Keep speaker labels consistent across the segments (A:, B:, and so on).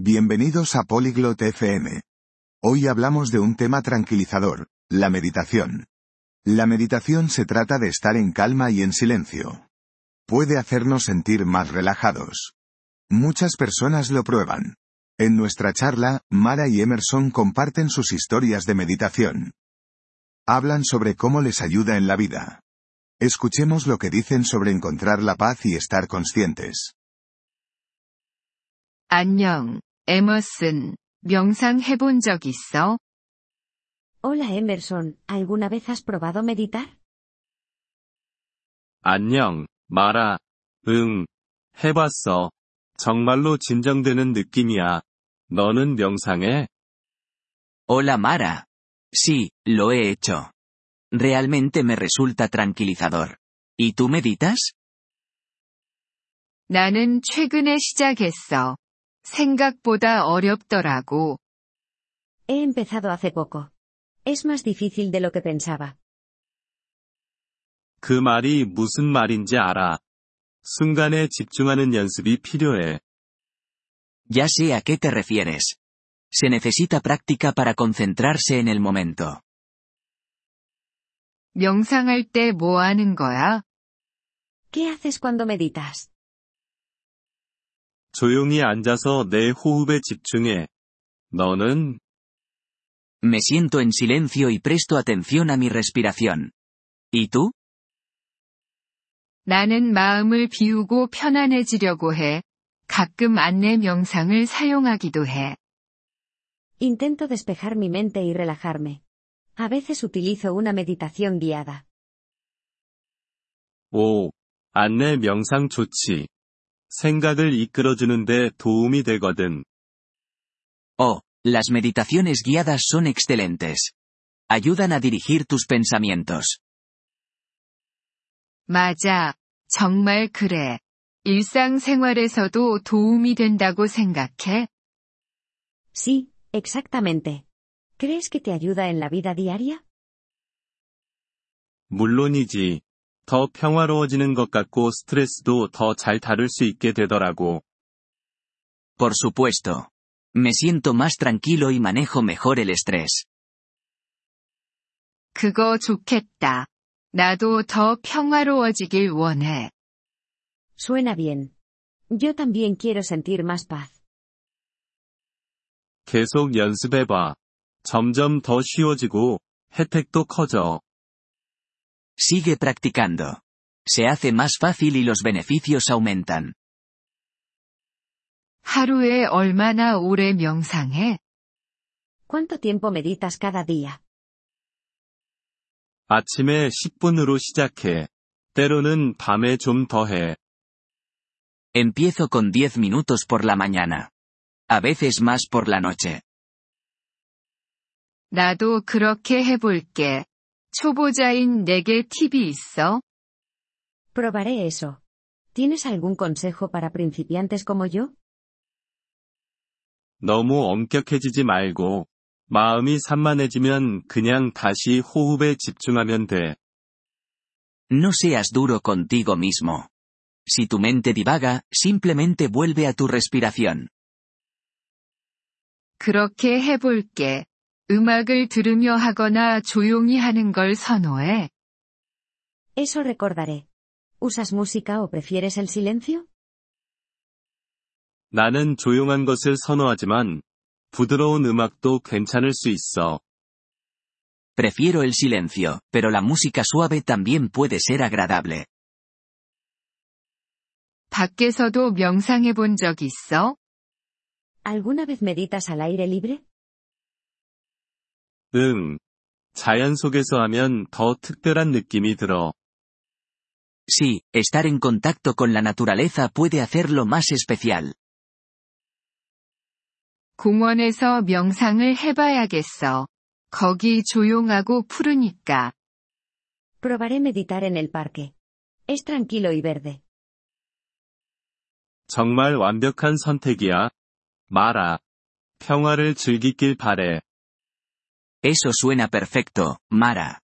A: Bienvenidos a Polyglot FM. Hoy hablamos de un tema tranquilizador, la meditación. La meditación se trata de estar en calma y en silencio. Puede hacernos sentir más relajados. Muchas personas lo prueban. En nuestra charla, Mara y Emerson comparten sus historias de meditación. Hablan sobre cómo les ayuda en la vida. Escuchemos lo que dicen sobre encontrar la paz y estar conscientes.
B: 안녕, 에머슨. 명상 해본 적 있어?
C: Hola Emerson, ¿alguna vez has probado meditar?
D: 안녕, 마라. 응, 해봤어. 정말로 진정되는 느낌이야. 너는 명상해?
E: Hola Mara. Sí, lo he hecho. Realmente me resulta tranquilizador. ¿Y tú meditas?
B: 나는 최근에 시작했어. 생각보다 어렵더라고.
C: He empezado hace poco. Es más difícil de lo que pensaba.
D: 그 말이 무슨 말인지 알아. 순간에 집중하는 연습이 필요해.
E: Ya sé a qué te refieres. Se necesita práctica para concentrarse en el momento.
B: 명상할 때 뭐 하는 거야?
C: ¿Qué haces cuando meditas?
D: 조용히 앉아서 내 호흡에 집중해. 너는?
E: Me siento en silencio y presto atención a mi respiración. ¿Y tú?
B: 나는 마음을 비우고 편안해지려고 해. 가끔 안내 명상을 사용하기도 해.
C: Intento despejar mi mente y relajarme. A veces utilizo una meditación guiada.
D: 오, 안내 명상 좋지. 생각을 이끌어주는데 도움이 되거든.
E: Oh, las meditaciones guiadas son excelentes. Ayudan a dirigir tus pensamientos.
B: 맞아. 정말 그래. 일상생활에서도 도움이 된다고 생각해?
C: Sí, exactamente. ¿Crees que te ayuda en la vida diaria?
D: 물론이지. 더 평화로워지는 것 같고 스트레스도 더 잘 다룰 수 있게 되더라고.
E: Por supuesto. Me siento más tranquilo y manejo mejor el estrés.
B: 그거 좋겠다. 나도 더 평화로워지길 원해.
C: Suena bien. Yo también quiero sentir más paz.
D: 계속 연습해봐. 점점 더 쉬워지고, 혜택도 커져.
E: Sigue practicando. Se hace más fácil y los beneficios aumentan.
B: 하루에 얼마나 오래 명상해?
C: ¿Cuánto tiempo meditas cada día?
D: 아침에 10분으로 시작해. 때로는 밤에 좀 더 해.
E: Empiezo con 10 minutos por la mañana. A veces más por la noche.
B: 나도 그렇게 해볼게. 초보자인 내게 팁이 있어?
C: Probaré eso. ¿Tienes algún consejo para principiantes como yo?
D: 너무 엄격해지지 말고, 마음이 산만해지면 그냥 다시 호흡에 집중하면 돼.
E: No seas duro contigo mismo. Si tu mente divaga, simplemente vuelve a tu respiración.
B: 그렇게 해볼게. 음악을 들으며 하거나 조용히 하는 걸 선호해?
C: Eso recordaré. ¿Usas música o prefieres el silencio?
D: 나는 조용한 것을 선호하지만, 부드러운 음악도 괜찮을 수 있어.
E: Prefiero el silencio, pero la música suave también puede ser agradable.
B: 밖에서도 명상해 본 적 있어?
C: ¿Alguna vez meditas al aire libre?
D: 응. 자연 속에서 하면 더 특별한 느낌이 들어.
E: Sí, estar en contacto con la naturaleza puede hacerlo más especial.
B: 공원에서 명상을 해봐야겠어. 거기 조용하고 푸르니까.
C: Probaré meditar en el parque. Es tranquilo y verde.
D: 정말 완벽한 선택이야. 마라. 평화를 즐기길 바래.
E: Eso suena perfecto, Mara.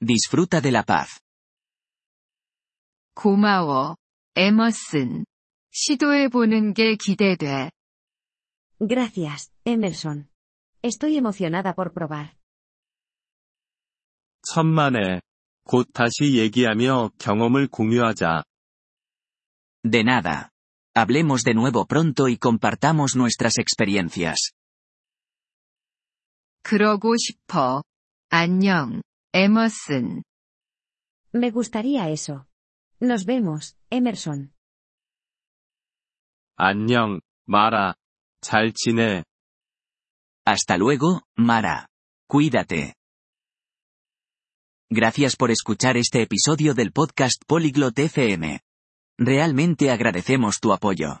E: Disfruta de la paz.
B: 고마워. 에머슨. 시도해보는 게 기대돼.
C: Gracias, Emerson. Estoy emocionada por probar.
D: 천만에. 곧 다시 얘기하며 경험을 공유하자.
E: De nada. Hablemos de nuevo pronto y compartamos nuestras experiencias.
B: 그러고 싶어. 안녕, 에머슨.
C: Me gustaría eso. Nos vemos, Emerson.
D: 안녕, 마라. 잘 지내.
E: Hasta luego, Mara. Cuídate. Gracias por escuchar este episodio del podcast Polyglot FM. Realmente agradecemos tu apoyo.